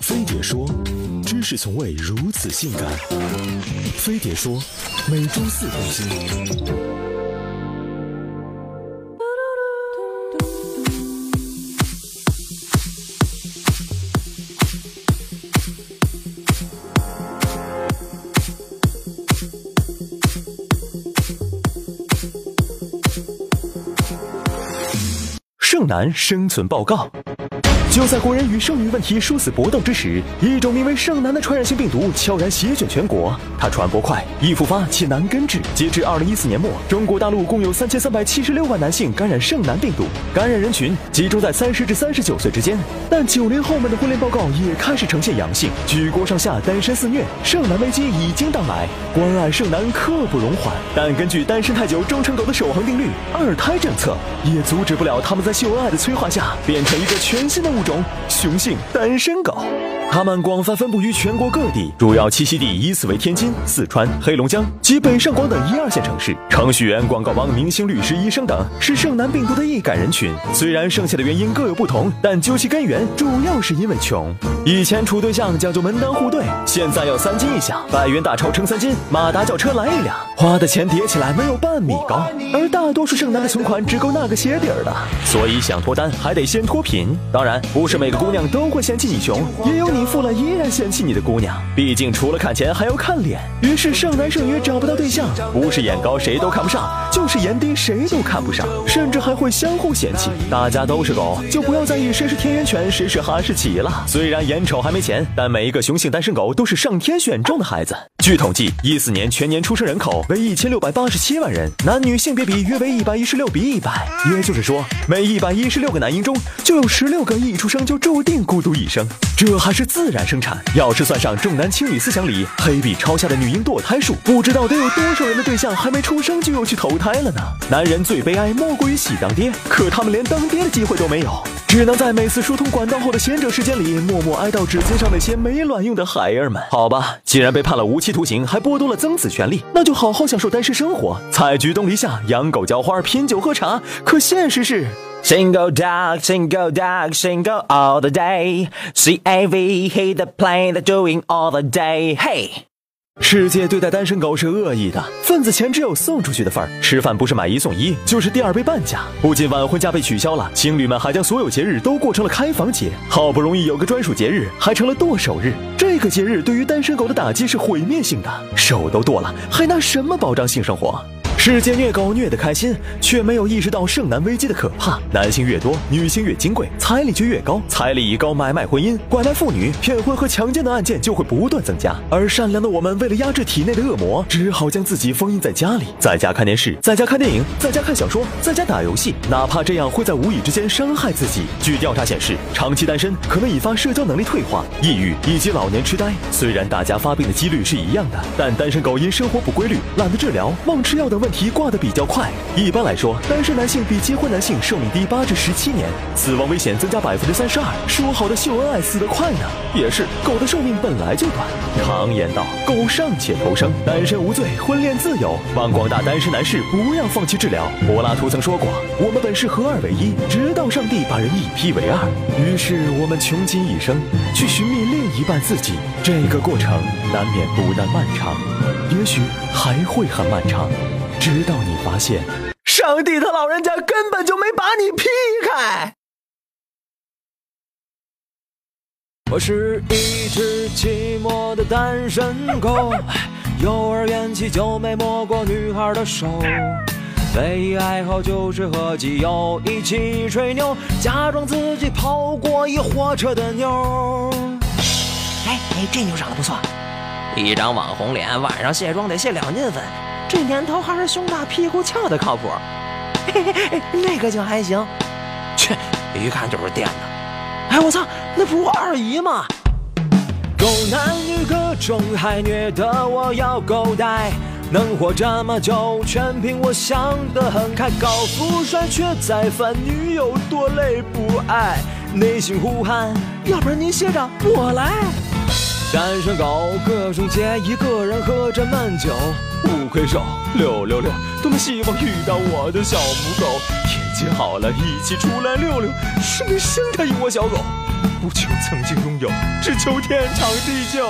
飞碟说：“知识从未如此性感。”飞碟说：“每周四更新。”剩男生存报告。就在国人与剩女问题殊死搏斗之时，一种名为剩男的传染性病毒悄然席卷全国。它传播快，易复发且难根治。截至二零一四年末，中国大陆共有三千三百七十六万男性感染剩男病毒，感染人群集中在三十至三十九岁之间。但九零后们的婚恋报告也开始呈现阳性，举国上下单身肆虐，剩男危机已经到来，关爱剩男刻不容缓。但根据单身太久终成狗的守恒定律，二胎政策也阻止不了他们在秀恩爱的催化下变成一个全新的物种。雄性单身狗，它们广泛分布于全国各地，主要栖息地依次为天津、四川、黑龙江及北上广等一二线城市。程序员、广告王、明星、律师、医生等是剩男病毒的易感人群。虽然剩下的原因各有不同，但究其根源，主要是因为穷。以前处对象讲究门当户对，现在要三金一响，百元大钞称三斤，马达轿车来一辆，花的钱叠起来没有半米高。而大多数剩男的存款只够那个鞋底儿的，所以想脱单还得先脱贫。当然，不是每个姑娘都会嫌弃你穷，也有你你富了依然嫌弃你的姑娘。毕竟除了看钱还要看脸，于是剩男剩女找不到对象，不是眼高谁都看不上，就是眼低谁都看不上，甚至还会相互嫌弃。大家都是狗，就不要在意谁是田园犬，谁是哈士奇了。虽然眼丑还没钱，但每一个雄性单身狗都是上天选中的孩子。据统计，一四年全年出生人口为一千六百八十七万人，男女性别比约为一百一十六比一百，也就是说，每一百一十六个男婴中就有十六个一出生就注定孤独一生。这还是自然生产，要是算上重男轻女思想里黑笔抄下的女婴堕胎数，不知道得有多少人的对象还没出生就又去投胎了呢？男人最悲哀莫过于喜当爹，可他们连当爹的机会都没有，只能在每次疏通管道后的闲者时间里默默哀悼指尖上那些没卵用的孩儿们。好吧，既然被判了无期徒刑，还剥夺了增子权利，那就好好享受单身生活，采菊东篱下，养狗浇花，品酒喝茶。可现实是。Single dog, single dog, single all the day. C A V he the plane, the doing all the day. Hey! 世界对待单身狗是恶意的，份子钱只有送出去的份儿，吃饭不是买一送一，就是第二杯半价。不仅晚婚假被取消了，情侣们还将所有节日都过成了开房节，好不容易有个专属节日，还成了剁手日。这个节日对于单身狗的打击是毁灭性的，手都剁了，还拿什么保障性生活？世界虐狗虐得开心，却没有意识到剩男危机的可怕。男性越多，女性越金贵，彩礼就越高，彩礼一高，买卖婚姻、拐卖妇女、骗婚和强奸的案件就会不断增加。而善良的我们，为了压制体内的恶魔，只好将自己封印在家里，在家看电视，在家看电影，在家看小说，在家打游戏，哪怕这样会在无意之间伤害自己。据调查显示，长期单身可能引发社交能力退化、抑郁以及老年痴呆。虽然大家发病的几率是一样的，但单身狗因生活不规律、懒得治疗、忘吃药等问题。题挂得比较快。一般来说，单身男性比结婚男性寿命低八至十七年，死亡危险增加百分之三十二。说好的秀恩爱死得快呢？也是，狗的寿命本来就短。常言道，狗尚且偷生，单身无罪，婚恋自由。望广大单身男士不要放弃治疗。柏拉图曾说过：“我们本是合二为一，直到上帝把人一劈为二。”于是我们穷尽一生去寻觅另一半自己。这个过程难免不但漫长，也许还会很漫长。直到你发现，上帝他老人家根本就没把你劈开。我是一只寂寞的单身狗，幼儿园起就没摸过女孩的手，唯一爱好就是和基友一起吹牛，假装自己泡过一火车的妞。哎哎，这妞长得不错，一张网红脸，晚上卸妆得卸两斤粉。这年头还是胸大屁股翘的靠谱，嘿嘿嘿，那个就还行。切，一看就是垫的。哎，我操，那不我二姨吗？狗男女各种还虐得我要狗带，能活这么久，全凭我想得很开。高富帅却在烦女友多累不爱，内心呼喊，要不然您歇着，我来。单身狗各种节一个人喝着闷酒，五魁首六六六，多么希望遇到我的小母狗。天气好了，一起出来溜溜，生生它一窝小狗，不求曾经拥有，只求天长地久。